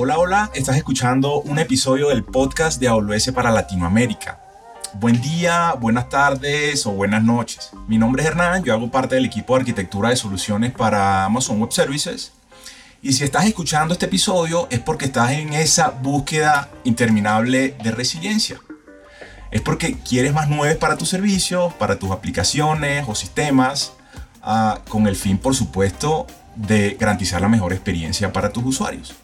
Hola, hola, estás escuchando un episodio del podcast de AWS para Latinoamérica. Buen día, buenas tardes o buenas noches. Mi nombre es Hernán, yo hago parte del equipo de arquitectura de soluciones para Amazon Web Services. Y si estás escuchando este episodio es porque estás en esa búsqueda interminable de resiliencia. Es porque quieres más nueve para tus servicios, para tus aplicaciones o sistemas, ah, con el fin, por supuesto, de garantizar la mejor experiencia para tus usuarios.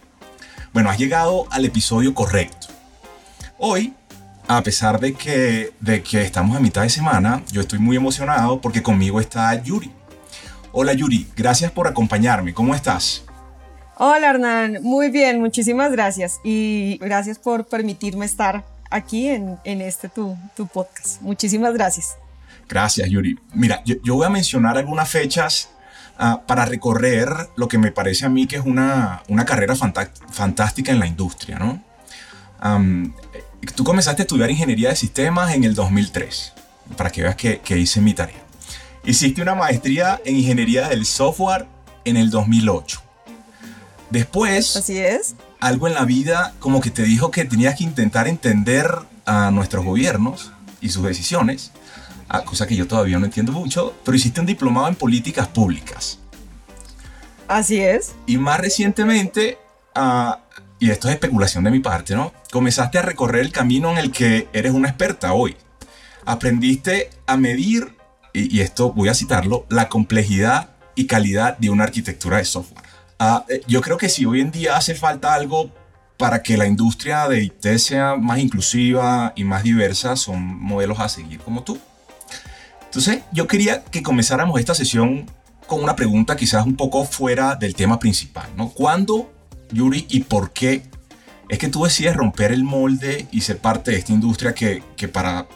Bueno, has llegado al episodio correcto. Hoy, a pesar de que, de que estamos a mitad de semana, yo estoy muy emocionado porque conmigo está Yuri. Hola Yuri, gracias por acompañarme. ¿Cómo estás? Hola Hernán, muy bien, muchísimas gracias y gracias por permitirme estar aquí en, en este tu, tu, podcast. Muchísimas gracias. Gracias Yuri. Mira, yo, yo voy a mencionar algunas fechas uh, para recorrer lo que me parece a mí que es una, una carrera fantástica en la industria, ¿no? Um, tú comenzaste a estudiar ingeniería de sistemas en el 2003, para que veas que, que hice mi tarea. Hiciste una maestría en ingeniería del software en el 2008. Después, así es. Algo en la vida como que te dijo que tenías que intentar entender a nuestros gobiernos y sus decisiones, cosa que yo todavía no entiendo mucho, pero hiciste un diplomado en políticas públicas. Así es. Y más recientemente, uh, y esto es especulación de mi parte, ¿no? Comenzaste a recorrer el camino en el que eres una experta hoy. Aprendiste a medir, y, y esto voy a citarlo, la complejidad y calidad de una arquitectura de software. Uh, yo creo que si hoy en día hace falta algo para que la industria de IT sea más inclusiva y más diversa, son modelos a seguir como tú. Entonces, yo quería que comenzáramos esta sesión con una pregunta quizás un poco fuera del tema principal. ¿Cuándo, Yuri, y por qué es que tú decides romper el molde y ser parte de esta industria que, para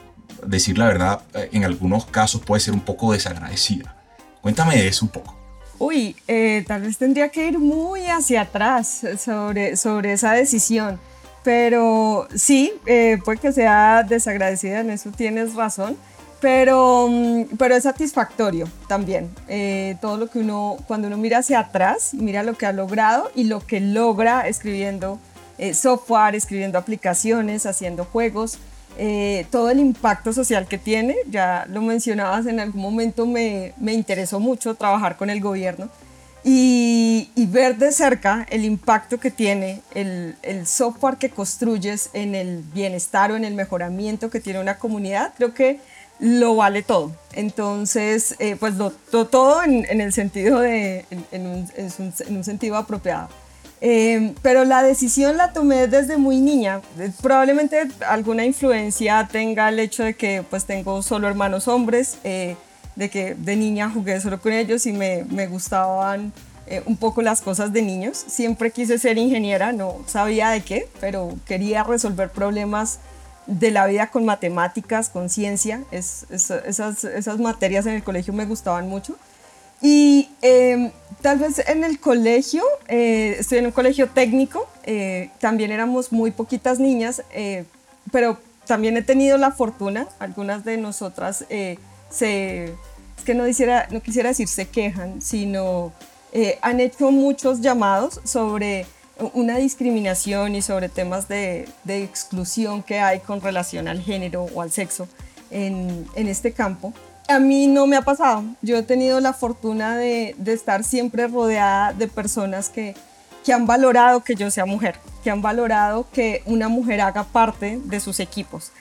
decir la verdad, en algunos casos puede ser un poco desagradecida? Cuéntame de eso un poco. Uy, eh, tal vez tendría que ir muy hacia atrás sobre, sobre esa decisión, pero sí, eh, puede que sea desagradecida, en eso tienes razón, pero, mm, pero es satisfactorio también. Eh, todo lo que uno, cuando uno mira hacia atrás, mira lo que ha logrado y lo que logra escribiendo eh, software, escribiendo aplicaciones, haciendo juegos, eh, todo el impacto social que tiene, ya lo mencionabas en algún momento, me, me interesó mucho trabajar con el gobierno y, y, ver de cerca el impacto que tiene el, el, software que construyes en el bienestar o en el mejoramiento que tiene una comunidad, creo que lo vale todo. Entonces, eh, pues lo, todo en, el sentido de, en, un, en un sentido apropiado. Eh, pero la decisión la tomé desde muy niña. Probablemente alguna influencia tenga el hecho de que pues tengo solo hermanos hombres, eh, de que de niña jugué solo con ellos y me, me gustaban eh, un poco las cosas de niños. Siempre quise ser ingeniera, no sabía de qué, pero quería resolver problemas de la vida con matemáticas, con ciencia. Es, es, esas, esas materias en el colegio me gustaban mucho. Y eh, tal vez en el colegio, eh, estoy en un colegio técnico, eh, también éramos muy poquitas niñas, eh, pero también he tenido la fortuna, algunas de nosotras se, es que no, quisiera, no quisiera decir se quejan, sino han hecho muchos llamados sobre una discriminación y sobre temas de, exclusión que hay con relación al género o al sexo en, este campo. A mí no me ha pasado. Yo he tenido la fortuna de, estar siempre rodeada de personas que, que, han valorado que yo sea mujer, que han valorado que una mujer haga parte de sus equipos.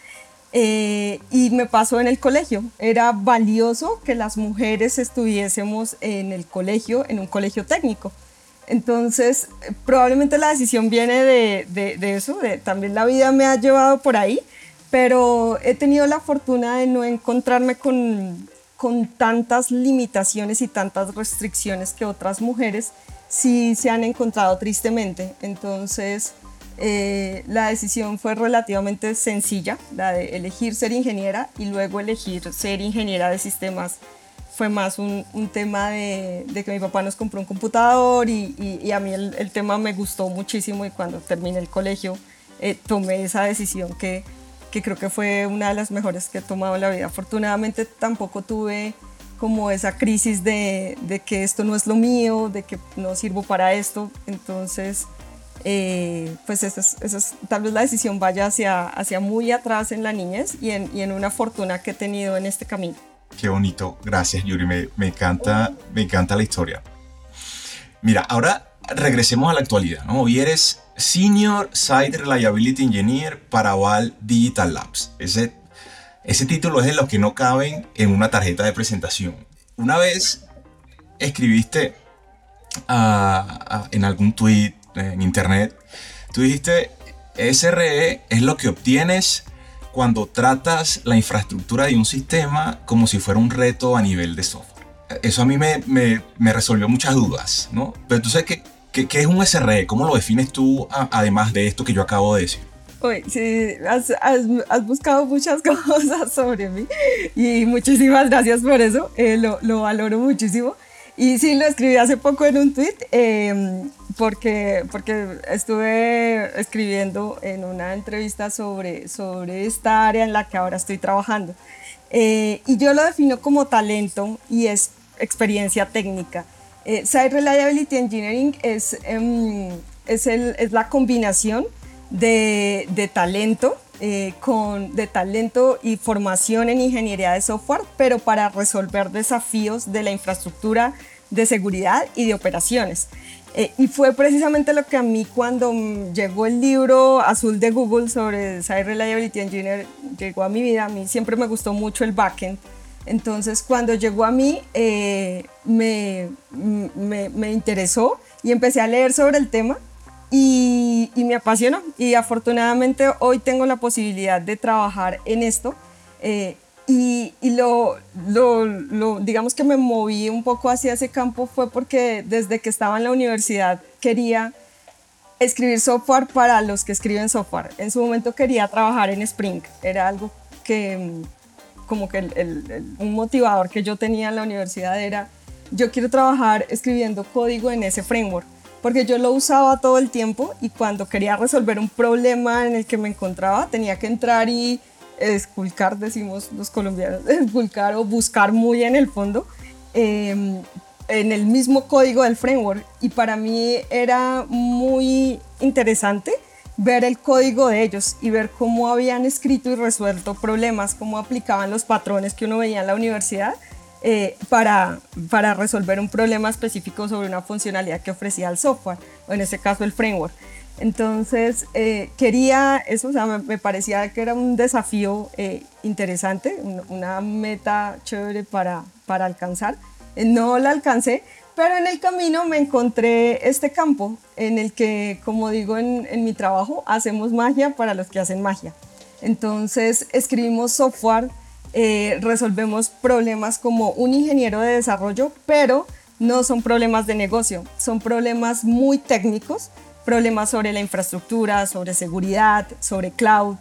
Eh, y me pasó en el colegio. Era valioso que las mujeres estuviésemos en el colegio, en un colegio técnico. Entonces, probablemente la decisión viene de, de, de eso, de, también la vida me ha llevado por ahí pero he tenido la fortuna de no encontrarme con, con tantas limitaciones y tantas restricciones que otras mujeres sí se han encontrado tristemente. Entonces, eh, la decisión fue relativamente sencilla, la de elegir ser ingeniera y luego elegir ser ingeniera de sistemas. Fue más un, tema de, que mi papá nos compró un computador y, a mí el, tema me gustó muchísimo y cuando terminé el colegio eh, tomé esa decisión que creo que fue una de las mejores que he tomado en la vida. Afortunadamente tampoco tuve como esa crisis de, que esto no es lo mío, de que no sirvo para esto. Entonces, eh, pues esa es, tal vez la decisión vaya hacia, muy atrás en la niñez y en una fortuna que he tenido en este camino. Qué bonito, gracias Yuri, me, encanta, me encanta la historia. Mira, ahora regresemos a la actualidad, ¿no? Hoy eres Senior Site Reliability Engineer para Val Digital Labs. Ese, ese título es de los que no caben en una tarjeta de presentación. Una vez escribiste en algún tweet en internet, tú dijiste, SRE es lo que obtienes cuando tratas la infraestructura de un sistema como si fuera un reto a nivel de software. Eso a mí me, me, resolvió muchas dudas, ¿no? Pero tú sabes que, ¿qué es un SRE? ¿Cómo lo defines tú además de esto que yo acabo de decir? Uy, sí, has, has, buscado muchas cosas sobre mí y muchísimas gracias por eso, eh, lo, lo valoro muchísimo. Y sí, lo escribí hace poco en un tweet em, porque, porque estuve escribiendo en una entrevista sobre, sobre esta área en la que ahora estoy trabajando. Eh, y yo lo defino como talento y es experiencia técnica. Eh, Site Reliability Engineering es, em, es, el, es, la combinación de, de talento, eh, con, de talento y formación en ingeniería de software, pero para resolver desafíos de la infraestructura de seguridad y de operaciones. Eh, y fue precisamente lo que a mí cuando llegó el libro azul de Google sobre Site Reliability Engineer, llegó a mi vida, a mí siempre me gustó mucho el backend. Entonces cuando llegó a mí eh, me, me, me interesó y empecé a leer sobre el tema y, me apasionó. Y afortunadamente hoy tengo la posibilidad de trabajar en esto. Eh, y, lo, lo, digamos que me moví un poco hacia ese campo fue porque desde que estaba en la universidad quería escribir software para los que escriben software. En su momento quería trabajar en Spring. Era algo que, como que un motivador que yo tenía en la universidad era, yo quiero trabajar escribiendo código en ese framework porque yo lo usaba todo el tiempo y cuando quería resolver un problema en el que me encontraba tenía que entrar y esculcar, decimos los colombianos, esculcar o buscar muy en el fondo em, en el mismo código del framework. Y para mí era muy interesante ver el código de ellos y ver cómo habían escrito y resuelto problemas, cómo aplicaban los patrones que uno veía en la universidad eh, para, para resolver un problema específico sobre una funcionalidad que ofrecía el software, o en este caso el framework. Entonces, eh, quería eso, o sea, me, parecía que era un desafío eh, interesante, una meta chévere para, para alcanzar. no la alcancé, pero en el camino me encontré este campo en el que, como digo en, en mi trabajo, hacemos magia para los que hacen magia. Entonces, escribimos software eh, resolvemos problemas como un ingeniero de desarrollo, pero no son problemas de negocio, son problemas muy técnicos, problemas sobre la infraestructura, sobre seguridad, sobre cloud,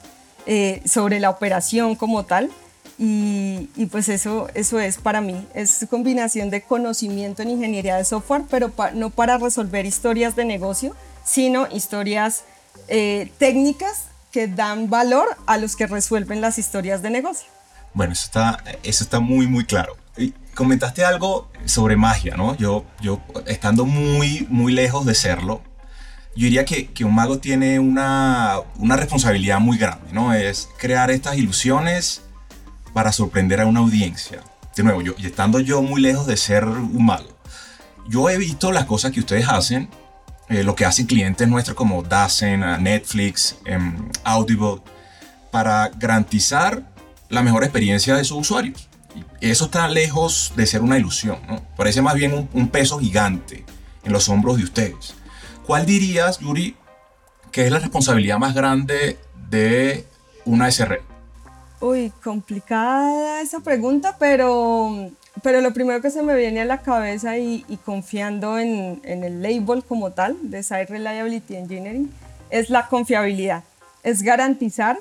eh, sobre la operación como tal. Y, pues eso, eso es para mí, es combinación de conocimiento en ingeniería de software, pero no para resolver historias de negocio, sino historias eh, técnicas que dan valor a los que resuelven las historias de negocio. Bueno, eso está, eso está muy, muy claro. Y comentaste algo sobre magia, ¿no? Yo, yo estando muy, muy lejos de serlo, yo diría que, que un mago tiene una, una, responsabilidad muy grande, ¿no? Es crear estas ilusiones para sorprender a una audiencia. De nuevo, yo, y estando yo muy lejos de ser un mago, yo he visto las cosas que ustedes hacen, eh, lo que hacen clientes nuestros como Dazen, Netflix, em, Audible, para garantizar la mejor experiencia de sus usuarios. Y eso está lejos de ser una ilusión, ¿no? Parece más bien un, peso gigante en los hombros de ustedes. ¿Cuál dirías, Yuri, que es la responsabilidad más grande de una SR? Uy, complicada esa pregunta, pero, pero lo primero que se me viene a la cabeza y, confiando en, en, el label como tal de Site Reliability Engineering es la confiabilidad. Es garantizar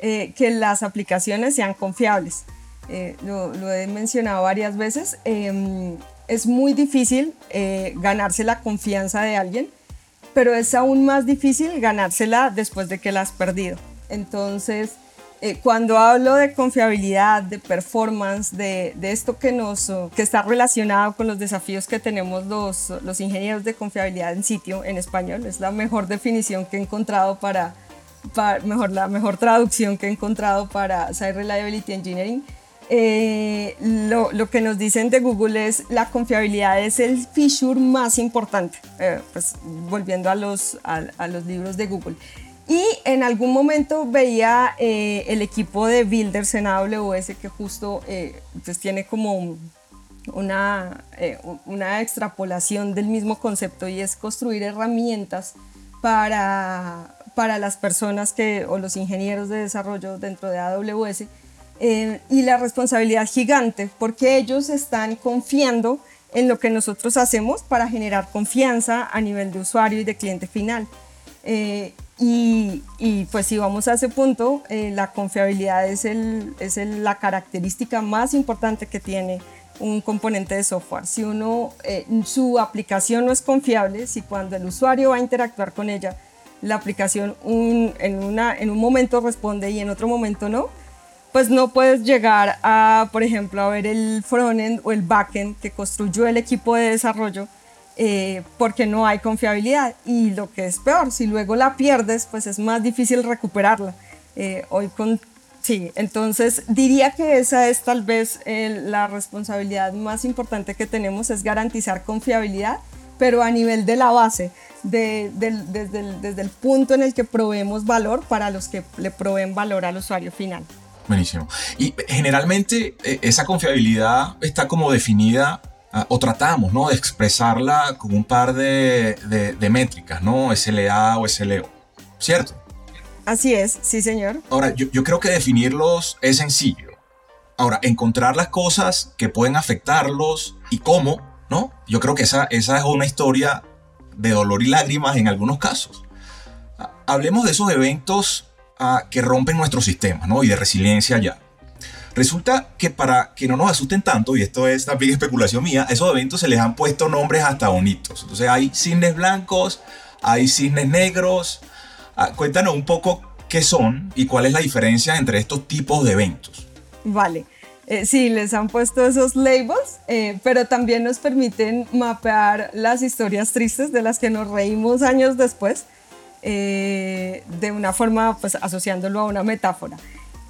eh, que las aplicaciones sean confiables. Eh, lo, he mencionado varias veces. Em, es muy difícil eh, ganarse la confianza de alguien, pero es aún más difícil ganársela después de que la has perdido. Entonces, eh, cuando hablo de confiabilidad, de performance, de, esto que, nos, que está relacionado con los desafíos que tenemos los, los ingenieros de confiabilidad en sitio en español, es la mejor definición que he encontrado para, mejor, la mejor traducción que he encontrado para Site Reliability Engineering. Eh, lo, lo, que nos dicen de Google es la confiabilidad es el feature más importante, eh, pues volviendo a los, a, a los libros de Google. Y en algún momento veía eh, el equipo de Builders en AWS que justo eh, pues tiene como una, eh, una extrapolación del mismo concepto y es construir herramientas para, para las personas que, o los ingenieros de desarrollo dentro de AWS y la responsabilidad gigante porque ellos están confiando en lo que nosotros hacemos para generar confianza a nivel de usuario y de cliente final. Y, pues si vamos a ese punto, eh, la confiabilidad es, el, es la característica más importante que tiene un componente de software. Si uno, eh, su aplicación no es confiable, si cuando el usuario va a interactuar con ella, la aplicación en, un momento responde y en otro momento no, pues no puedes llegar a, por ejemplo, a ver el frontend o el backend que construyó el equipo de desarrollo eh, porque no hay confiabilidad. Y lo que es peor, si luego la pierdes, pues es más difícil recuperarla. Eh, hoy con, sí, entonces diría que esa es tal vez la responsabilidad más importante que tenemos, es garantizar confiabilidad, pero a nivel de la base, desde, el, desde el punto en el que proveemos valor para los que le proveen valor al usuario final. Buenísimo. Y generalmente eh, esa confiabilidad está como definida Ah, o tratamos ¿no? de expresarla con un par de, de, métricas, ¿no? SLA o SLO, ¿cierto? Así es, sí señor. Ahora, yo, yo, creo que definirlos es sencillo. Ahora, encontrar las cosas que pueden afectarlos y cómo, ¿no? Yo creo que esa, esa es una historia de dolor y lágrimas en algunos casos. Ah, hablemos de esos eventos ah, que rompen nuestro sistema, ¿no? Y de resiliencia ya. Resulta que para que no nos asusten tanto, y esto es también especulación mía, a esos eventos se les han puesto nombres hasta bonitos. Entonces hay cisnes blancos, hay cisnes negros. Ah, cuéntanos un poco qué son y cuál es la diferencia entre estos tipos de eventos. Vale. Eh, sí, les han puesto esos labels, eh, pero también nos permiten mapear las historias tristes de las que nos reímos años después, eh, de una forma, pues asociándolo a una metáfora.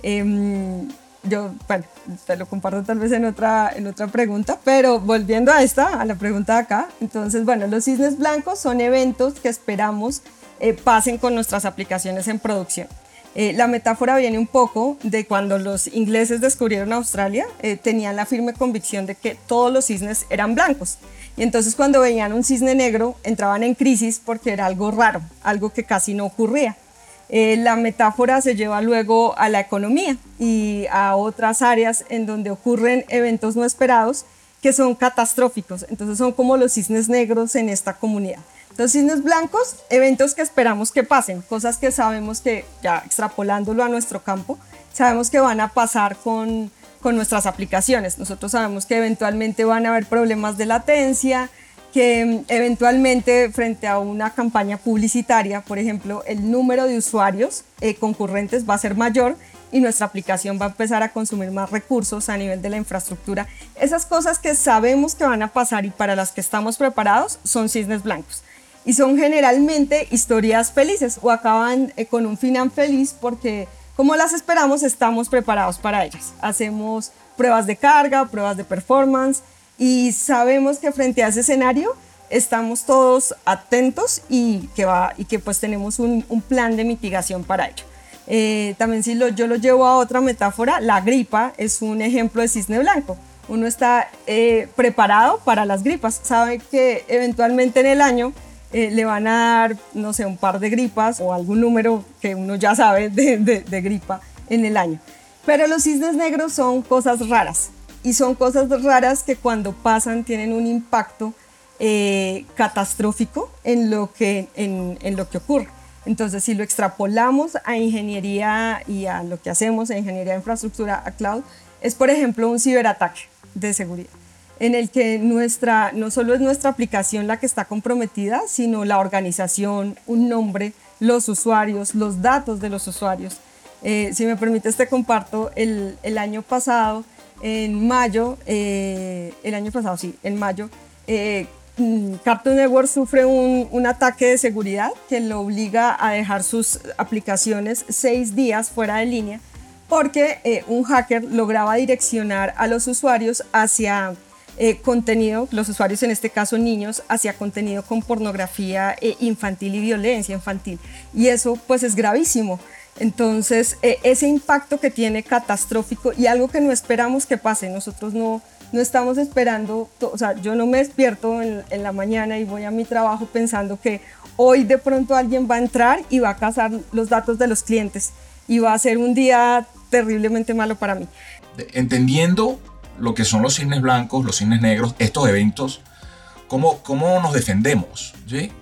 Em, yo, bueno, te lo comparto tal vez en otra, en otra pregunta, pero volviendo a esta, a la pregunta de acá, entonces, bueno, los cisnes blancos son eventos que esperamos eh, pasen con nuestras aplicaciones en producción. Eh, la metáfora viene un poco de cuando los ingleses descubrieron Australia, eh, tenían la firme convicción de que todos los cisnes eran blancos. Y entonces cuando veían un cisne negro entraban en crisis porque era algo raro, algo que casi no ocurría. Eh, la metáfora se lleva luego a la economía y a otras áreas en donde ocurren eventos no esperados que son catastróficos. Entonces son como los cisnes negros en esta comunidad. Los cisnes blancos, eventos que esperamos que pasen, cosas que sabemos que, ya extrapolándolo a nuestro campo, sabemos que van a pasar con, con nuestras aplicaciones. Nosotros sabemos que eventualmente van a haber problemas de latencia, que mm, eventualmente frente a una campaña publicitaria, por ejemplo, el número de usuarios eh, concurrentes va a ser mayor y nuestra aplicación va a empezar a consumir más recursos a nivel de la infraestructura. Esas cosas que sabemos que van a pasar y para las que estamos preparados son cisnes blancos. Y son generalmente historias felices o acaban eh, con un final feliz porque como las esperamos estamos preparados para ellas. Hacemos pruebas de carga, pruebas de performance, y sabemos que frente a ese escenario estamos todos atentos y que, va, y que pues tenemos un, un plan de mitigación para ello. Eh, también si lo, yo lo llevo a otra metáfora, la gripa es un ejemplo de cisne blanco. Uno está eh, preparado para las gripas, sabe que eventualmente en el año eh, le van a dar, no sé, un par de gripas o algún número que uno ya sabe de, de, gripa en el año. Pero los cisnes negros son cosas raras y son cosas raras que cuando pasan tienen un impacto eh, catastrófico en lo, que, en, en, lo que ocurre. Entonces, si lo extrapolamos a ingeniería y a lo que hacemos en ingeniería de infraestructura a cloud, es por ejemplo un ciberataque de seguridad, en el que nuestra, no solo es nuestra aplicación la que está comprometida, sino la organización, un nombre, los usuarios, los datos de los usuarios. Eh, si me permites, te comparto el, el año pasado, en mayo, eh, el año pasado, sí, en mayo, eh, mm, Cartoon Network sufre un, un, ataque de seguridad que lo obliga a dejar sus aplicaciones seis días fuera de línea porque un hacker lograba direccionar a los usuarios hacia eh, contenido, los usuarios en este caso niños, hacia contenido con pornografía eh, infantil y violencia infantil. Y eso pues es gravísimo. Entonces, eh, ese impacto que tiene catastrófico y algo que no esperamos que pase, nosotros no, no estamos esperando, o sea, yo no me despierto en, en, la mañana y voy a mi trabajo pensando que hoy de pronto alguien va a entrar y va a cazar los datos de los clientes y va a ser un día terriblemente malo para mí. Entendiendo lo que son los cines blancos, los cines negros, estos eventos, ¿cómo, cómo nos defendemos? ¿sí?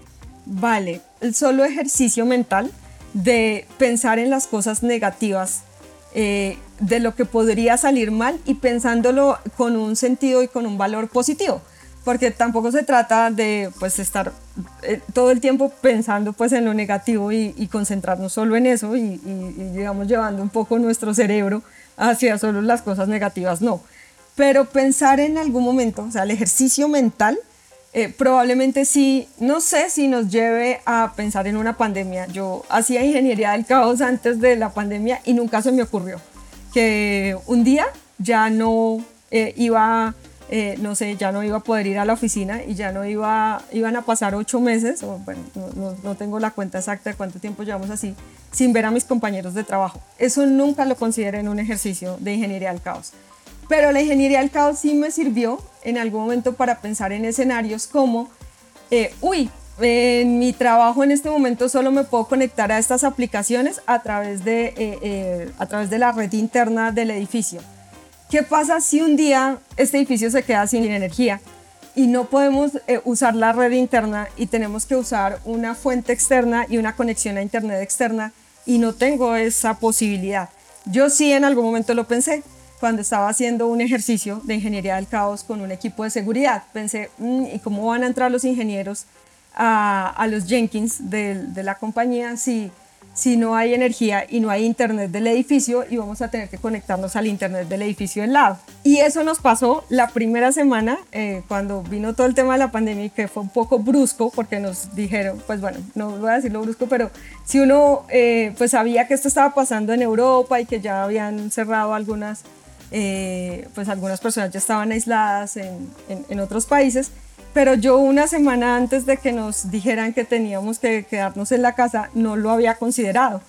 Vale, el solo ejercicio mental de pensar en las cosas negativas, eh, de lo que podría salir mal y pensándolo con un sentido y con un valor positivo. Porque tampoco se trata de pues, estar eh, todo el tiempo pensando pues, en lo negativo y, concentrarnos solo en eso y, y, digamos, llevando un poco nuestro cerebro hacia solo las cosas negativas. No, pero pensar en algún momento, o sea, el ejercicio mental, eh, probablemente sí, no sé si nos lleve a pensar en una pandemia. Yo hacía ingeniería del caos antes de la pandemia y nunca se me ocurrió que un día ya no eh, iba, eh, no sé, ya no iba a poder ir a la oficina y ya no iba, iban a pasar ocho meses, o bueno, no, tengo la cuenta exacta de cuánto tiempo llevamos así, sin ver a mis compañeros de trabajo. Eso nunca lo consideré en un ejercicio de ingeniería del caos. Pero la ingeniería del caos sí me sirvió en algún momento para pensar en escenarios como, eh, uy, en mi trabajo en este momento solo me puedo conectar a estas aplicaciones a través de, eh, eh, a través de la red interna del edificio. ¿Qué pasa si un día este edificio se queda sin energía y no podemos usar la red interna y tenemos que usar una fuente externa y una conexión a internet externa y no tengo esa posibilidad? Yo sí en algún momento lo pensé, cuando estaba haciendo un ejercicio de ingeniería del caos con un equipo de seguridad. Pensé, mm, ¿y cómo van a entrar los ingenieros a, a los Jenkins de, de, la compañía si, si no hay energía y no hay internet del edificio y vamos a tener que conectarnos al internet del edificio del lado? Y eso nos pasó la primera semana eh, cuando vino todo el tema de la pandemia que fue un poco brusco porque nos dijeron, pues bueno, no voy a decirlo brusco, pero si uno eh, pues sabía que esto estaba pasando en Europa y que ya habían cerrado algunas eh, pues algunas personas ya estaban aisladas en, en, otros países, pero yo una semana antes de que nos dijeran que teníamos que quedarnos en la casa, no lo había considerado.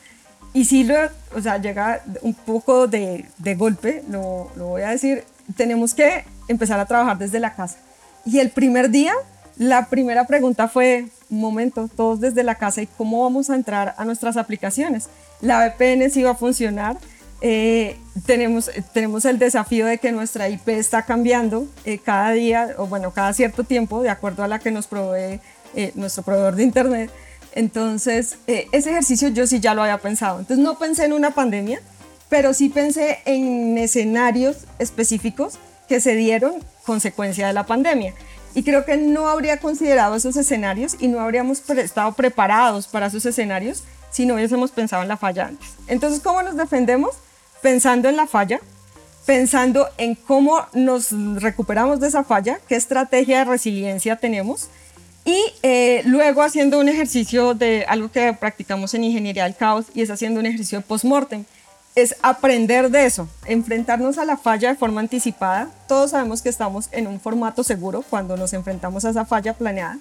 Y sí, lo, o sea, llega un poco de, de golpe, lo, lo voy a decir, tenemos que empezar a trabajar desde la casa. Y el primer día, la primera pregunta fue, un momento, todos desde la casa, ¿y cómo vamos a entrar a nuestras aplicaciones? La VPN sí va a funcionar, eh, tenemos, tenemos el desafío de que nuestra IP está cambiando eh, cada día, o bueno, cada cierto tiempo, de acuerdo a la que nos provee eh, nuestro proveedor de Internet. Entonces, ese ejercicio yo sí ya lo había pensado. Entonces, no pensé en una pandemia, pero sí pensé en escenarios específicos que se dieron consecuencia de la pandemia. Y creo que no habría considerado esos escenarios y no habríamos estado preparados para esos escenarios si no hubiésemos pensado en la falla antes. Entonces, ¿cómo nos defendemos? Pensando en la falla, pensando en cómo nos recuperamos de esa falla, qué estrategia de resiliencia tenemos y eh, luego haciendo un ejercicio de algo que practicamos en ingeniería del caos y es haciendo un ejercicio de post-mortem. Es aprender de eso, enfrentarnos a la falla de forma anticipada. Todos sabemos que estamos en un formato seguro cuando nos enfrentamos a esa falla planeada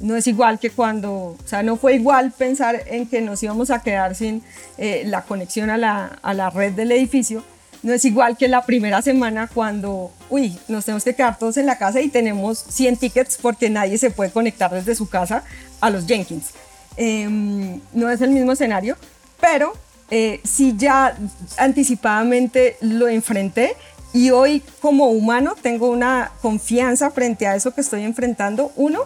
no es igual que cuando, o sea, no fue igual pensar en que nos íbamos a quedar sin eh, la conexión a la, a la, red del edificio, no es igual que la primera semana cuando, uy, nos tenemos que quedar todos en la casa y tenemos 100 tickets porque nadie se puede conectar desde su casa a los Jenkins. Em, no es el mismo escenario, pero eh, sí ya anticipadamente lo enfrenté y hoy como humano tengo una confianza frente a eso que estoy enfrentando. Uno,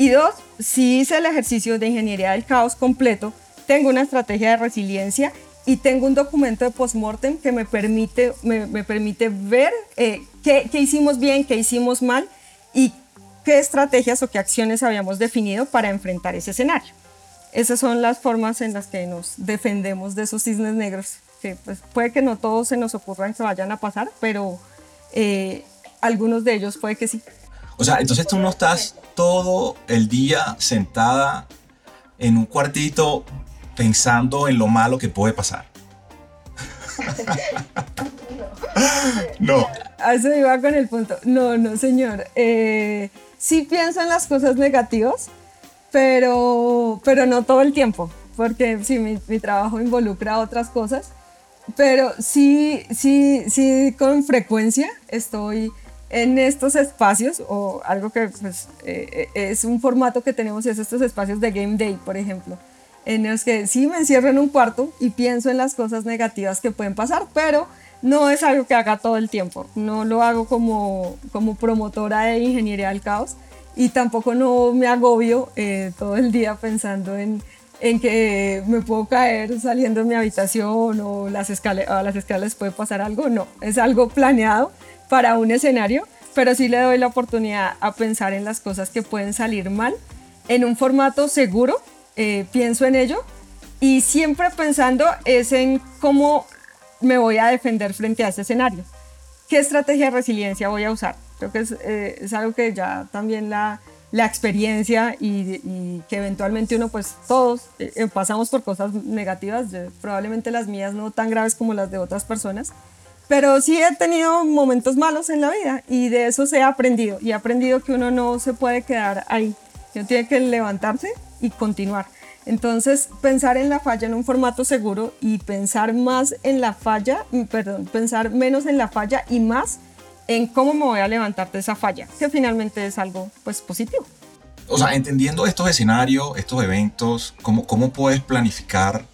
y dos, si hice el ejercicio de ingeniería del caos completo, tengo una estrategia de resiliencia y tengo un documento de postmortem que me permite, me, permite ver eh, qué, qué hicimos bien, qué hicimos mal y qué estrategias o qué acciones habíamos definido para enfrentar ese escenario. Esas son las formas en las que nos defendemos de esos cisnes negros. que pues, puede que no todos se nos ocurran que vayan a pasar, pero eh, algunos de ellos puede que sí. O sea, entonces tú no estás todo el día sentada en un cuartito pensando en lo malo que puede pasar. no. Eso iba con el punto. No, no, señor. Eh, sí pienso en las cosas negativas, pero, pero no todo el tiempo, porque sí, mi, mi trabajo involucra otras cosas, pero sí, sí, sí, con frecuencia estoy en estos espacios, o algo que pues, eh, es un formato que tenemos, es estos espacios de Game Day, por ejemplo, en los que sí me encierro en un cuarto y pienso en las cosas negativas que pueden pasar, pero no es algo que haga todo el tiempo, no lo hago como, como promotora de ingeniería del caos y tampoco no me agobio eh, todo el día pensando en, en, que me puedo caer saliendo de mi habitación o las a las escaleras puede pasar algo, no, es algo planeado para un escenario, pero sí le doy la oportunidad a pensar en las cosas que pueden salir mal en un formato seguro, eh, pienso en ello y siempre pensando es en cómo me voy a defender frente a ese escenario. ¿Qué estrategia de resiliencia voy a usar? Creo que es, eh, algo que ya también la, la experiencia y, que eventualmente uno, pues todos eh, pasamos por cosas negativas, probablemente las mías no tan graves como las de otras personas, pero sí he tenido momentos malos en la vida y de eso se ha aprendido. Y he aprendido que uno no se puede quedar ahí. Uno tiene que levantarse y continuar. Entonces, pensar en la falla en un formato seguro y pensar más en la falla, mm, perdón, pensar menos en la falla y más en cómo me voy a levantar de esa falla, que finalmente es algo pues positivo. O sea, entendiendo estos escenarios, estos eventos, cómo, cómo puedes planificar,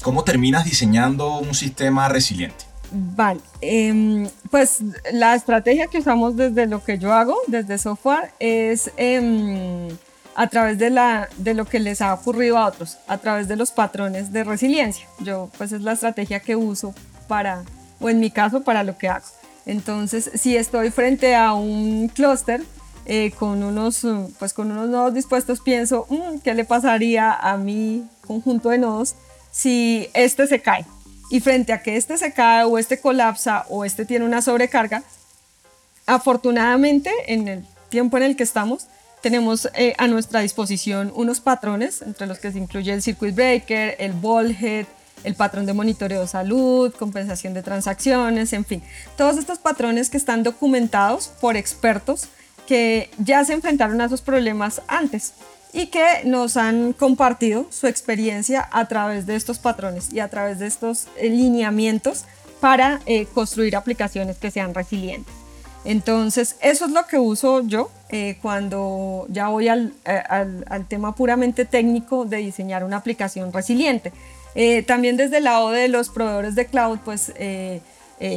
cómo terminas diseñando un sistema resiliente. Vale, em, pues la estrategia que usamos desde lo que yo hago, desde software, es em, a través de, la, de lo que les ha ocurrido a otros, a través de los patrones de resiliencia. Yo, pues es la estrategia que uso para, o en mi caso, para lo que hago. Entonces, si estoy frente a un clúster eh, con, unos, pues con unos nodos dispuestos, pienso, mm, ¿qué le pasaría a mi conjunto de nodos si este se cae? Y frente a que este se cae o este colapsa o este tiene una sobrecarga, afortunadamente en el tiempo en el que estamos, tenemos eh, a nuestra disposición unos patrones, entre los que se incluye el circuit breaker, el head, el patrón de monitoreo de salud, compensación de transacciones, en fin, todos estos patrones que están documentados por expertos que ya se enfrentaron a esos problemas antes y que nos han compartido su experiencia a través de estos patrones y a través de estos eh, lineamientos para eh, construir aplicaciones que sean resilientes. Entonces, eso es lo que uso yo eh, cuando ya voy al, al, tema puramente técnico de diseñar una aplicación resiliente. también desde el lado de los proveedores de cloud, pues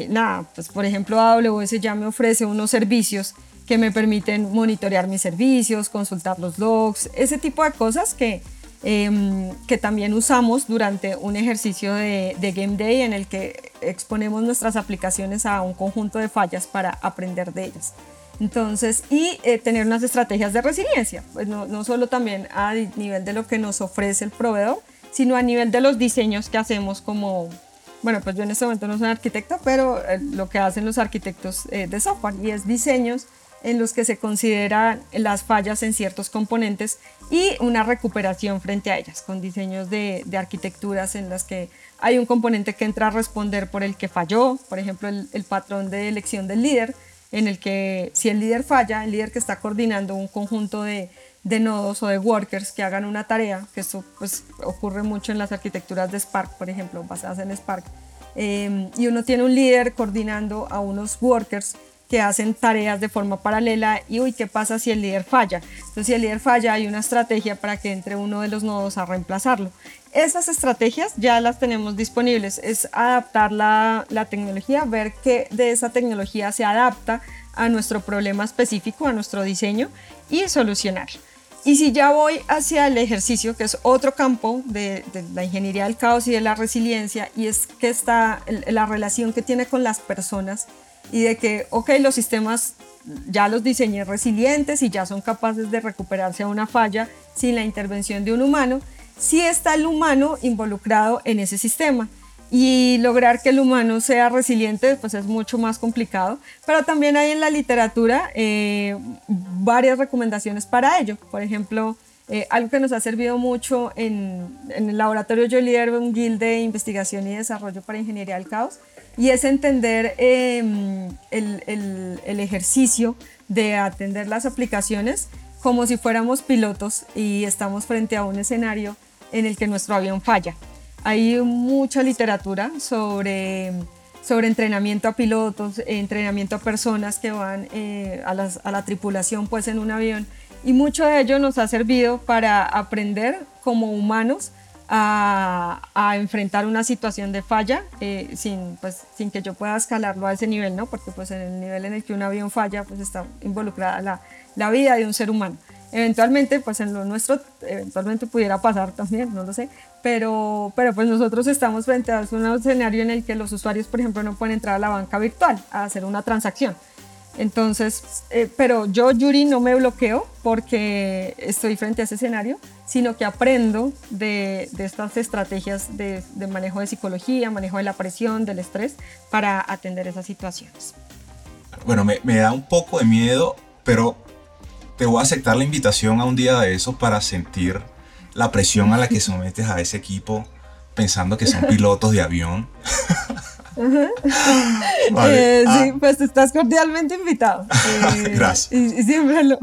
nada, pues por ejemplo AWS ya me ofrece unos servicios que me permiten monitorear mis servicios, consultar los logs, ese tipo de cosas que, em, que también usamos durante un ejercicio de, Game Day en el que exponemos nuestras aplicaciones a un conjunto de fallas para aprender de ellas. Entonces, y eh, tener unas estrategias de resiliencia, pues no, no solo también a nivel de lo que nos ofrece el proveedor, sino a nivel de los diseños que hacemos como, bueno, pues yo en este momento no soy arquitecta, pero eh, lo que hacen los arquitectos eh, de software y es diseños en los que se consideran las fallas en ciertos componentes y una recuperación frente a ellas, con diseños de, arquitecturas en las que hay un componente que entra a responder por el que falló, por ejemplo, el, patrón de elección del líder, en el que si el líder falla, el líder que está coordinando un conjunto de, nodos o de workers que hagan una tarea, que eso pues, ocurre mucho en las arquitecturas de Spark, por ejemplo, basadas en Spark, eh, y uno tiene un líder coordinando a unos workers que hacen tareas de forma paralela y uy, ¿qué pasa si el líder falla? Entonces, si el líder falla, hay una estrategia para que entre uno de los nodos a reemplazarlo. Esas estrategias ya las tenemos disponibles, es adaptar la, la tecnología, ver qué de esa tecnología se adapta a nuestro problema específico, a nuestro diseño y solucionar. Y si ya voy hacia el ejercicio, que es otro campo de, de, la ingeniería del caos y de la resiliencia, y es que está la relación que tiene con las personas y de que, ok, los sistemas ya los diseñé resilientes y ya son capaces de recuperarse a una falla sin la intervención de un humano, si está el humano involucrado en ese sistema. y lograr que el humano sea resiliente pues es mucho más complicado, pero también hay en la literatura eh, varias recomendaciones para ello. Por ejemplo, eh, algo que nos ha servido mucho en, el laboratorio yo lidero un guild de investigación y desarrollo para ingeniería del caos y es entender em, el, el, ejercicio de atender las aplicaciones como si fuéramos pilotos y estamos frente a un escenario en el que nuestro avión falla. Hay mucha literatura sobre, sobre entrenamiento a pilotos, entrenamiento a personas que van eh, a, la tripulación pues en un avión y mucho de ello nos ha servido para aprender como humanos a, enfrentar una situación de falla eh, sin, pues, sin que yo pueda escalarlo a ese nivel, ¿no? porque pues en el nivel en el que un avión falla pues está involucrada la, la vida de un ser humano. Eventualmente, pues en lo nuestro, eventualmente pudiera pasar también, no lo sé, pero, pero pues nosotros estamos frente a un escenario en el que los usuarios, por ejemplo, no pueden entrar a la banca virtual a hacer una transacción. Entonces, eh, pero yo, Yuri, no me bloqueo porque estoy frente a ese escenario, sino que aprendo de, de estas estrategias de, de, manejo de psicología, manejo de la presión, del estrés, para atender esas situaciones. Bueno, me, me da un poco de miedo, pero te voy a aceptar la invitación a un día de esos para sentir la presión a la que sometes a ese equipo pensando que son pilotos de avión. Eh, sí, ah. pues estás cordialmente invitado. Eh, Gracias. Y, siempre lo,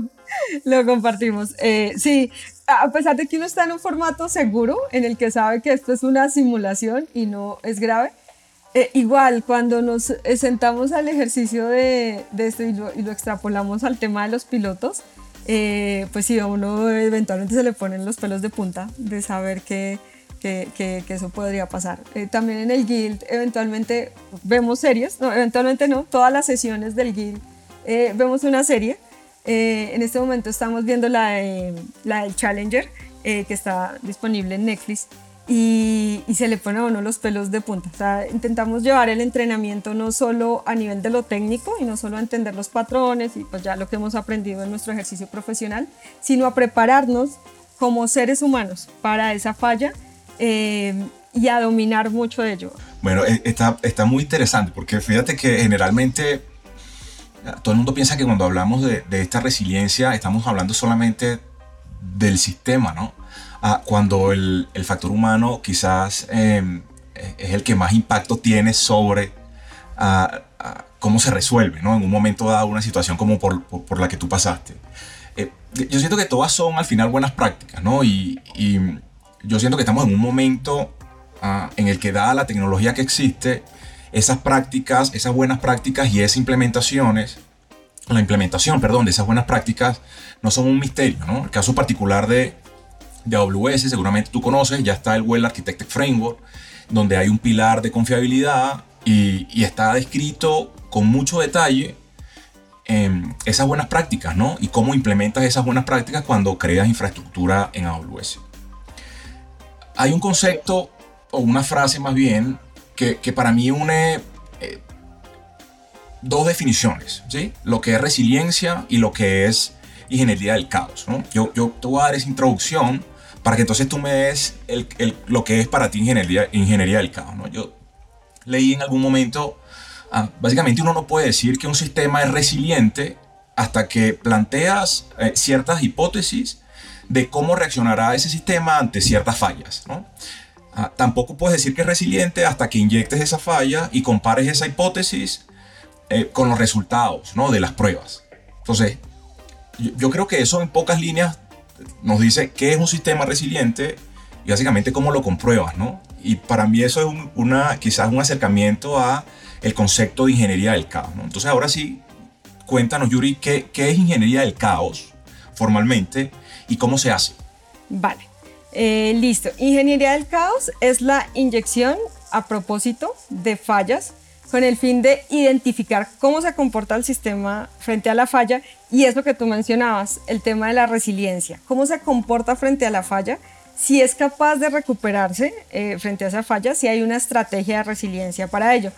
lo compartimos. Eh, sí, a pesar de que uno está en un formato seguro, en el que sabe que esto es una simulación y no es grave, igual cuando nos sentamos al ejercicio de, de esto y lo, y lo, extrapolamos al tema de los pilotos, eh, pues sí, a uno eventualmente se le ponen los pelos de punta de saber que, que, que, eso podría pasar. Eh, también en el guild eventualmente vemos series, no, eventualmente no, todas las sesiones del guild eh, vemos una serie. en este momento estamos viendo la, la del Challenger, que está disponible en Netflix y, se le pone a uno los pelos de punta. O sea, intentamos llevar el entrenamiento no solo a nivel de lo técnico y no solo a entender los patrones y pues ya lo que hemos aprendido en nuestro ejercicio profesional, sino a prepararnos como seres humanos para esa falla eh, y a dominar mucho de ello. Bueno, e, está, está muy interesante porque fíjate que generalmente todo el mundo piensa que cuando hablamos de, de esta resiliencia estamos hablando solamente del sistema, ¿no? cuando el, el, factor humano quizás em, es el que más impacto tiene sobre cómo se resuelve, ¿no? En un momento dado una situación como por, por, la que tú pasaste. Eh, yo siento que todas son al final buenas prácticas, ¿no? Y, y yo siento que estamos en un momento ah, en el que dada la tecnología que existe, esas prácticas, esas buenas prácticas y esas implementaciones, la implementación, perdón, de esas buenas prácticas no son un misterio, ¿no? El caso particular de, AWS, seguramente tú conoces, ya está el Well Architected Framework, donde hay un pilar de confiabilidad y, está descrito con mucho detalle em, esas buenas prácticas, ¿no? Y cómo implementas esas buenas prácticas cuando creas infraestructura en AWS. Hay un concepto, o una frase más bien, que, para mí une eh, dos definiciones, ¿sí? Lo que es resiliencia y lo que es ingeniería del caos. Yo, yo te voy a dar esa introducción para que entonces tú me des lo que es para ti ingeniería, ingeniería del caos. ¿no? Yo leí en algún momento, ah, básicamente uno no puede decir que un sistema es resiliente hasta que planteas eh, ciertas hipótesis de cómo reaccionará ese sistema ante ciertas fallas. ¿no? Ah, tampoco puedes decir que es resiliente hasta que inyectes esa falla y compares esa hipótesis eh, con los resultados ¿no? de las pruebas. Entonces, yo, creo que eso en pocas líneas nos dice qué es un sistema resiliente y básicamente cómo lo compruebas, ¿no? Y para mí eso es una, quizás un acercamiento a el concepto de ingeniería del caos. Entonces ahora sí, cuéntanos, Yuri, ¿qué, qué es ingeniería del caos formalmente y cómo se hace? Vale, eh, listo. Ingeniería del caos es la inyección a propósito de fallas con el fin de identificar cómo se comporta el sistema frente a la falla y es lo que tú mencionabas, el tema de la resiliencia, cómo se comporta frente a la falla, si es capaz de recuperarse eh, frente a esa falla, si hay una estrategia de resiliencia para ello,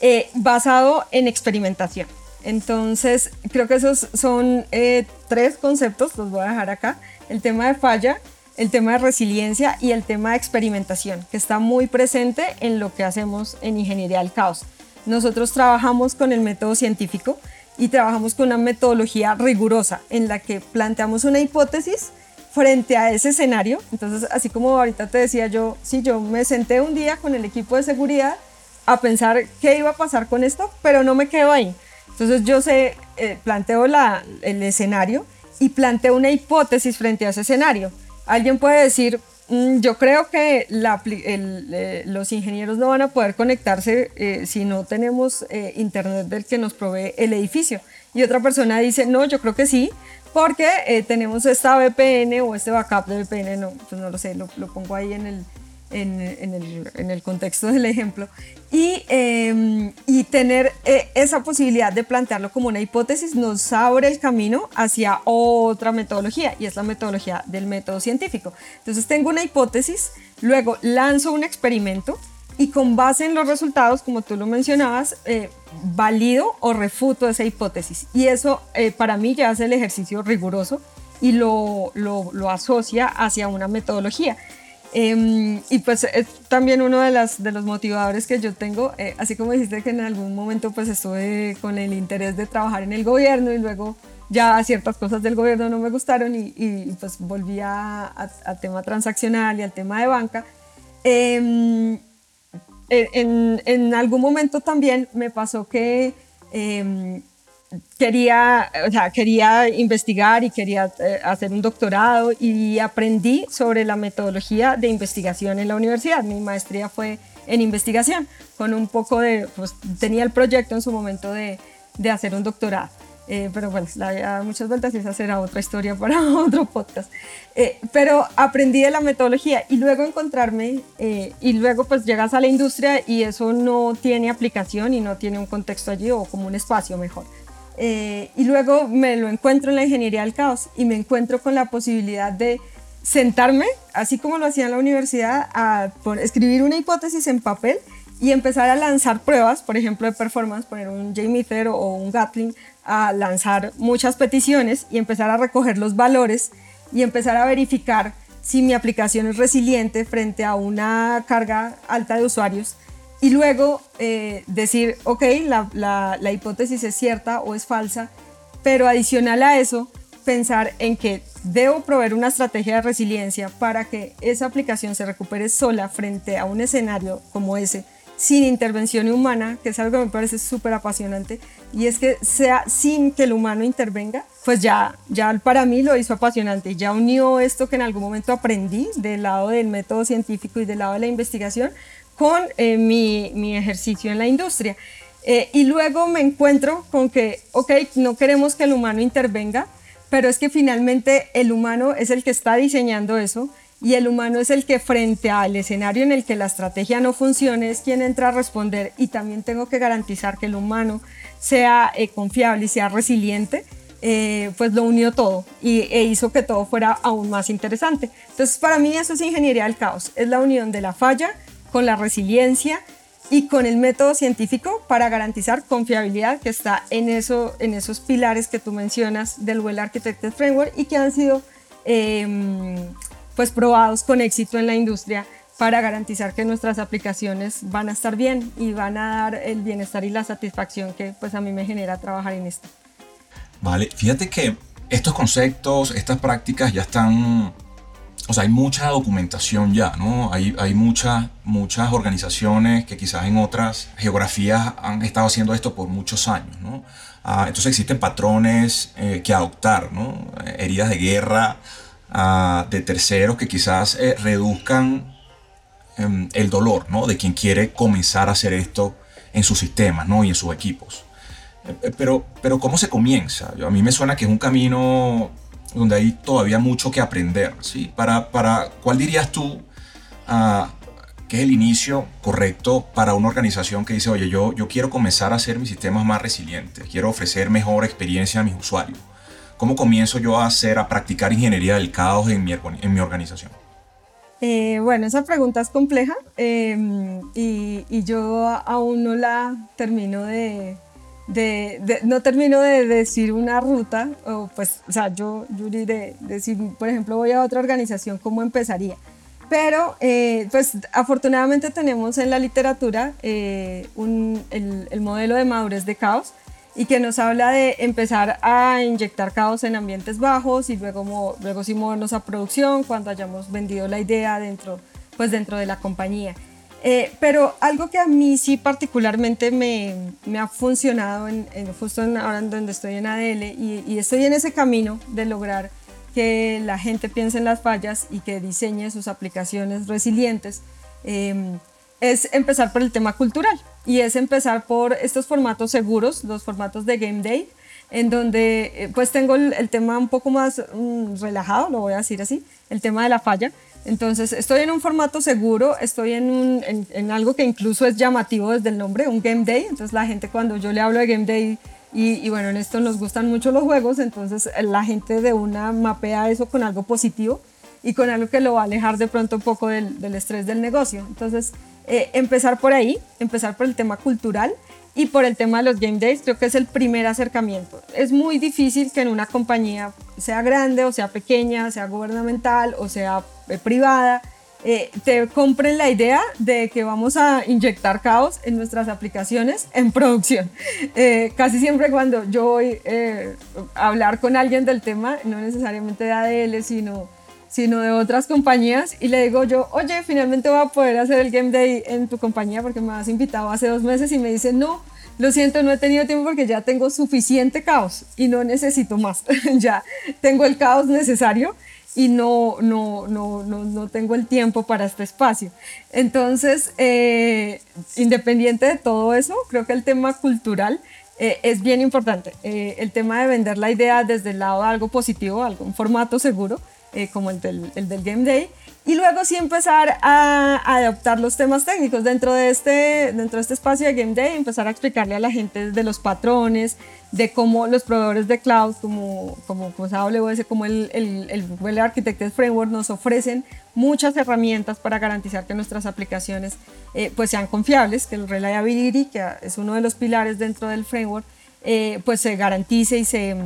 eh, basado en experimentación. Entonces, creo que esos son eh, tres conceptos, los voy a dejar acá. El tema de falla, el tema de resiliencia y el tema de experimentación, que está muy presente en lo que hacemos en Ingeniería del Caos. Nosotros trabajamos con el método científico y trabajamos con una metodología rigurosa en la que planteamos una hipótesis frente a ese escenario. Entonces, así como ahorita te decía yo, sí, yo me senté un día con el equipo de seguridad a pensar qué iba a pasar con esto, pero no me quedo ahí. Entonces yo sé, eh, planteo la, el escenario y planteo una hipótesis frente a ese escenario. Alguien puede decir, mm, yo creo que eh, los ingenieros no van a poder conectarse eh, si no tenemos internet del que nos provee el edificio. Y otra persona dice, no, yo creo que sí, porque tenemos esta VPN o este backup de VPN, no, pues no lo sé, lo pongo ahí en el, en, el, contexto del ejemplo, y, em, y tener eh, esa posibilidad de plantearlo como una hipótesis nos abre el camino hacia otra metodología, y es la metodología del método científico. Entonces tengo una hipótesis, luego lanzo un experimento, y con base en los resultados, como tú lo mencionabas, eh, valido o refuto esa hipótesis. Y eso eh, para mí ya hace el ejercicio riguroso y lo, lo, lo asocia hacia una metodología. Em, y pues es también uno de, las, de los motivadores que yo tengo, eh, así como dijiste que en algún momento pues estuve con el interés de trabajar en el gobierno y luego ya ciertas cosas del gobierno no me gustaron y, y pues volví a, tema transaccional y al tema de banca. Em, en, en, algún momento también me pasó que em, quería, o sea, quería investigar y quería eh, hacer un doctorado y aprendí sobre la metodología de investigación en la universidad. Mi maestría fue en investigación, con un poco de, pues tenía el proyecto en su momento de, de hacer un doctorado. Eh, pero bueno, la muchas vueltas y esa será otra historia para otro podcast. Eh, pero aprendí de la metodología y luego encontrarme, y luego pues llegas a la industria y eso no tiene aplicación y no tiene un contexto allí o como un espacio mejor. Eh, y luego me lo encuentro en la ingeniería del caos y me encuentro con la posibilidad de sentarme, así como lo hacía en la universidad, a escribir una hipótesis en papel y empezar a lanzar pruebas, por ejemplo, de performance, poner un JMeter o un Gatling, a lanzar muchas peticiones y empezar a recoger los valores y empezar a verificar si mi aplicación es resiliente frente a una carga alta de usuarios y luego eh, decir, ok, la, la, hipótesis es cierta o es falsa, pero adicional a eso, pensar en que debo proveer una estrategia de resiliencia para que esa aplicación se recupere sola frente a un escenario como ese, sin intervención humana, que es algo que me parece súper apasionante, y es que sea sin que el humano intervenga, pues ya, ya para mí lo hizo apasionante, ya unió esto que en algún momento aprendí del lado del método científico y del lado de la investigación con eh, mi, mi, ejercicio en la industria. Eh, y luego me encuentro con que, ok, no queremos que el humano intervenga, pero es que finalmente el humano es el que está diseñando eso y el humano es el que frente al escenario en el que la estrategia no funcione es quien entra a responder y también tengo que garantizar que el humano sea eh, confiable y sea resiliente. pues lo unió todo y, e hizo que todo fuera aún más interesante. Entonces, para mí eso es ingeniería del caos, es la unión de la falla con la resiliencia y con el método científico para garantizar confiabilidad que está en, eso, en esos pilares que tú mencionas del Well Architected Framework y que han sido em, pues probados con éxito en la industria para garantizar que nuestras aplicaciones van a estar bien y van a dar el bienestar y la satisfacción que pues a mí me genera trabajar en esto. Vale, fíjate que estos conceptos, estas prácticas ya están o sea, hay mucha documentación ya, ¿no? Hay, hay muchas muchas organizaciones que quizás en otras geografías han estado haciendo esto por muchos años, ¿no? Ah, entonces existen patrones eh, que adoptar, ¿no? Heridas de guerra ah, de terceros que quizás eh, reduzcan em, el dolor, ¿no? De quien quiere comenzar a hacer esto en sus sistemas, ¿no? Y en sus equipos. Eh, pero, pero ¿cómo se comienza? A mí me suena que es un camino donde hay todavía mucho que aprender. ¿sí? Para, para, ¿Cuál dirías tú uh, que es el inicio correcto para una organización que dice, oye, yo, yo quiero comenzar a hacer mis sistemas más resilientes, quiero ofrecer mejor experiencia a mis usuarios? ¿Cómo comienzo yo a hacer, a practicar ingeniería del caos en mi, en mi organización? Eh, bueno, esa pregunta es compleja em, y, y, yo aún no la termino de, de, no termino de decir una ruta, o pues, o sea, yo, Yuri, de, decir, por ejemplo, voy a otra organización, ¿cómo empezaría? Pero, eh, pues, afortunadamente tenemos en la literatura eh, un, el, el, modelo de madurez de caos y que nos habla de empezar a inyectar caos en ambientes bajos y luego, luego sí movernos a producción cuando hayamos vendido la idea dentro, pues, dentro de la compañía. Eh, pero algo que a mí sí particularmente me, me ha funcionado en, justo en, ahora en donde estoy en ADL y, y, estoy en ese camino de lograr que la gente piense en las fallas y que diseñe sus aplicaciones resilientes, em, es empezar por el tema cultural y es empezar por estos formatos seguros, los formatos de Game Day, en donde eh, pues tengo el, tema un poco más mm, relajado, lo voy a decir así, el tema de la falla, entonces, estoy en un formato seguro, estoy en, un, en, algo que incluso es llamativo desde el nombre, un Game Day. Entonces, la gente cuando yo le hablo de Game Day, y, y, bueno, en esto nos gustan mucho los juegos, entonces la gente de una mapea eso con algo positivo y con algo que lo va a alejar de pronto un poco del, del estrés del negocio. Entonces, eh, empezar por ahí, empezar por el tema cultural y por el tema de los Game Days, creo que es el primer acercamiento. Es muy difícil que en una compañía, sea grande o sea pequeña, sea gubernamental o sea eh, privada, eh, te compren la idea de que vamos a inyectar caos en nuestras aplicaciones en producción. Eh, casi siempre cuando yo voy a hablar con alguien del tema, no necesariamente de ADL, sino sino de otras compañías y le digo yo, oye, finalmente voy a poder hacer el Game Day en tu compañía porque me has invitado hace dos meses y me dice, no, lo siento, no he tenido tiempo porque ya tengo suficiente caos y no necesito más, ya tengo el caos necesario y no, no, no, no, no tengo el tiempo para este espacio. Entonces, eh, independiente de todo eso, creo que el tema cultural eh, es bien importante. Eh, el tema de vender la idea desde el lado de algo positivo, algún formato seguro, eh, como el del, el del, Game Day, y luego sí empezar a, adaptar los temas técnicos. Dentro de, este, dentro de este espacio de Game Day, empezar a explicarle a la gente de los patrones, de cómo los proveedores de cloud, como, como, como AWS, como el, el, el Google Architected Framework, nos ofrecen muchas herramientas para garantizar que nuestras aplicaciones eh, pues sean confiables, que el reliability, que es uno de los pilares dentro del framework, eh, pues se garantice y se,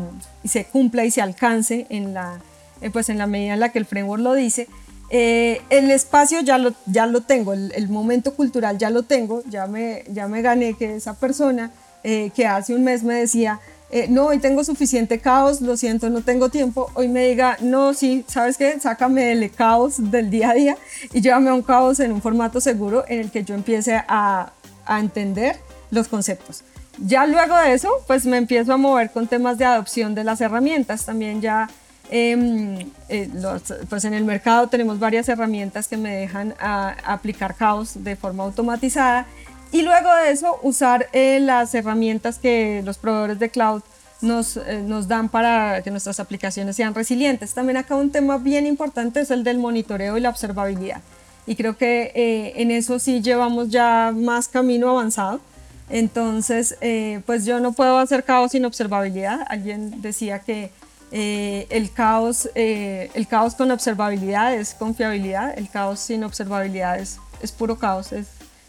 y se cumpla y se alcance en la eh, pues en la medida en la que el framework lo dice. Eh, el espacio ya lo, ya lo tengo, el, momento cultural ya lo tengo, ya me, ya me gané que esa persona eh, que hace un mes me decía, no, hoy tengo suficiente caos, lo siento, no tengo tiempo, hoy me diga, no, sí, ¿sabes qué? Sácame el caos del día a día y llévame a un caos en un formato seguro en el que yo empiece a, a entender los conceptos. Ya luego de eso, pues me empiezo a mover con temas de adopción de las herramientas, también ya Em, eh, pues en el mercado tenemos varias herramientas que me dejan aplicar caos de forma automatizada y luego de eso usar eh, las herramientas que los proveedores de cloud nos, eh, nos dan para que nuestras aplicaciones sean resilientes. También acá un tema bien importante es el del monitoreo y la observabilidad. Y creo que en eso sí llevamos ya más camino avanzado. Entonces, pues yo no puedo hacer caos sin observabilidad. Alguien decía que eh, el, caos, eh, el caos con observabilidad es confiabilidad, el caos sin observabilidad es, puro caos,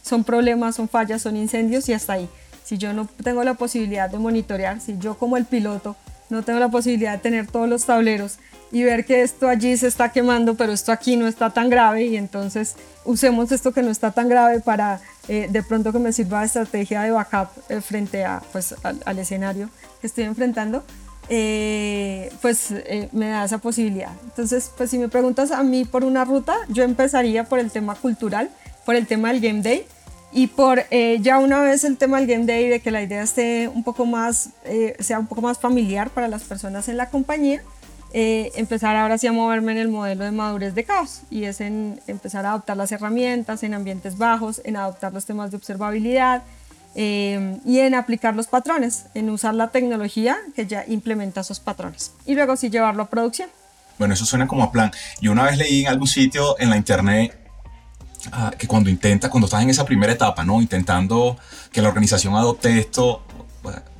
son problemas, son fallas, son incendios y hasta ahí. Si yo no tengo la posibilidad de monitorear, si yo como el piloto no tengo la posibilidad de tener todos los tableros y ver que esto allí se está quemando, pero esto aquí no está tan grave y entonces usemos esto que no está tan grave para eh, de pronto que me sirva de estrategia de backup frente a, pues, al escenario que estoy enfrentando eh, pues eh, me da esa posibilidad. Entonces, pues si me preguntas a mí por una ruta, yo empezaría por el tema cultural, por el tema del Game Day y por eh, ya una vez el tema del Game Day de que la idea esté un poco más, sea un poco más familiar para las personas en la compañía, empezar ahora sí a moverme en el modelo de madurez de caos y es en empezar a adoptar las herramientas en ambientes bajos, en adoptar los temas de observabilidad, eh, y en aplicar los patrones, en usar la tecnología que ya implementa esos patrones y luego sí llevarlo a producción. Bueno, eso suena como a plan. Yo una vez leí en algún sitio en la internet ah, que cuando intenta, cuando estás en esa primera etapa, ¿no? Intentando que la organización adopte esto,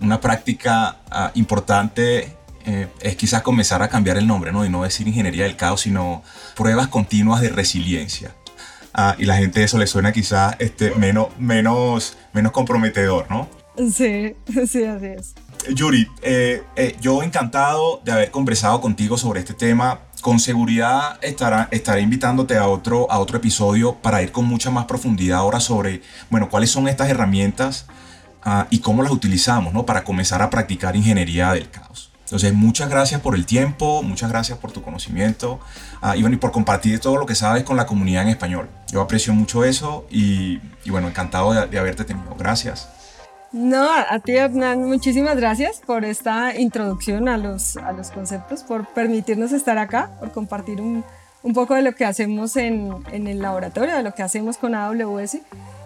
una práctica ah, importante eh, es quizás comenzar a cambiar el nombre, ¿no? Y no decir ingeniería del caos, sino pruebas continuas de resiliencia. Ah, y la gente eso le suena quizás este, menos, menos, menos comprometedor, ¿no? Sí, sí, así es. Yuri, eh, eh, yo encantado de haber conversado contigo sobre este tema. Con seguridad estará, estaré invitándote a otro, a otro episodio para ir con mucha más profundidad ahora sobre, bueno, cuáles son estas herramientas ah, y cómo las utilizamos, ¿no? Para comenzar a practicar ingeniería del caos. Entonces, muchas gracias por el tiempo, muchas gracias por tu conocimiento uh, y, bueno, y por compartir todo lo que sabes con la comunidad en español. Yo aprecio mucho eso y, y bueno, encantado de, de haberte tenido. Gracias. No, a ti Hernán, muchísimas gracias por esta introducción a los, a los conceptos, por permitirnos estar acá, por compartir un, un poco de lo que hacemos en, en, el laboratorio, de lo que hacemos con AWS.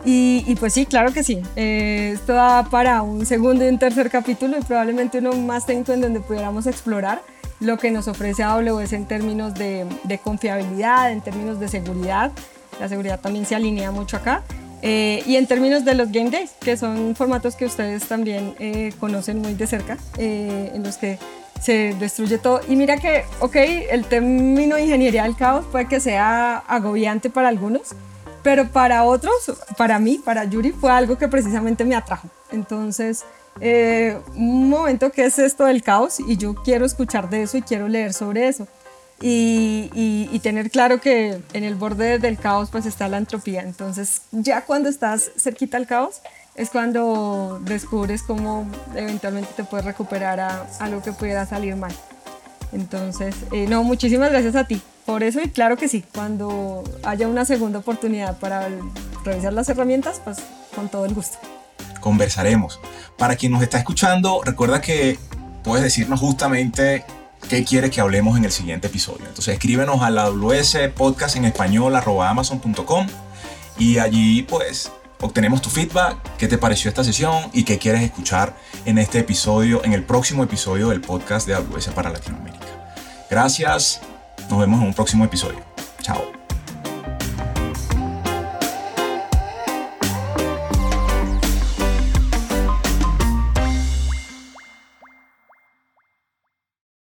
Y, y pues sí, claro que sí, eh, esto da para un segundo y un tercer capítulo y probablemente uno más técnico en donde pudiéramos explorar lo que nos ofrece AWS en términos de, de confiabilidad, en términos de seguridad. La seguridad también se alinea mucho acá. Eh, y en términos de los Game Days, que son formatos que ustedes también eh, conocen muy de cerca, eh, en los que se destruye todo. Y mira que, ok, el término ingeniería del caos puede que sea agobiante para algunos, pero para otros, para mí, para Yuri, fue algo que precisamente me atrajo. Entonces, un momento que es esto del caos y yo quiero escuchar de eso y quiero leer sobre eso y, y, tener claro que en el borde del caos pues está la entropía. Entonces ya cuando estás cerquita al caos es cuando descubres cómo eventualmente te puedes recuperar a algo que pudiera salir mal. Entonces, eh, no, muchísimas gracias a ti por eso y claro que sí, cuando haya una segunda oportunidad para revisar las herramientas, pues con todo el gusto. Conversaremos. Para quien nos está escuchando, recuerda que puedes decirnos justamente qué quiere que hablemos en el siguiente episodio. Entonces escríbenos a la AWS podcast en español arroba amazon.com y allí pues obtenemos tu feedback, qué te pareció esta sesión y qué quieres escuchar en este episodio, en el próximo episodio del podcast de AWS para Latinoamérica. Gracias, nos vemos en un próximo episodio. Chao.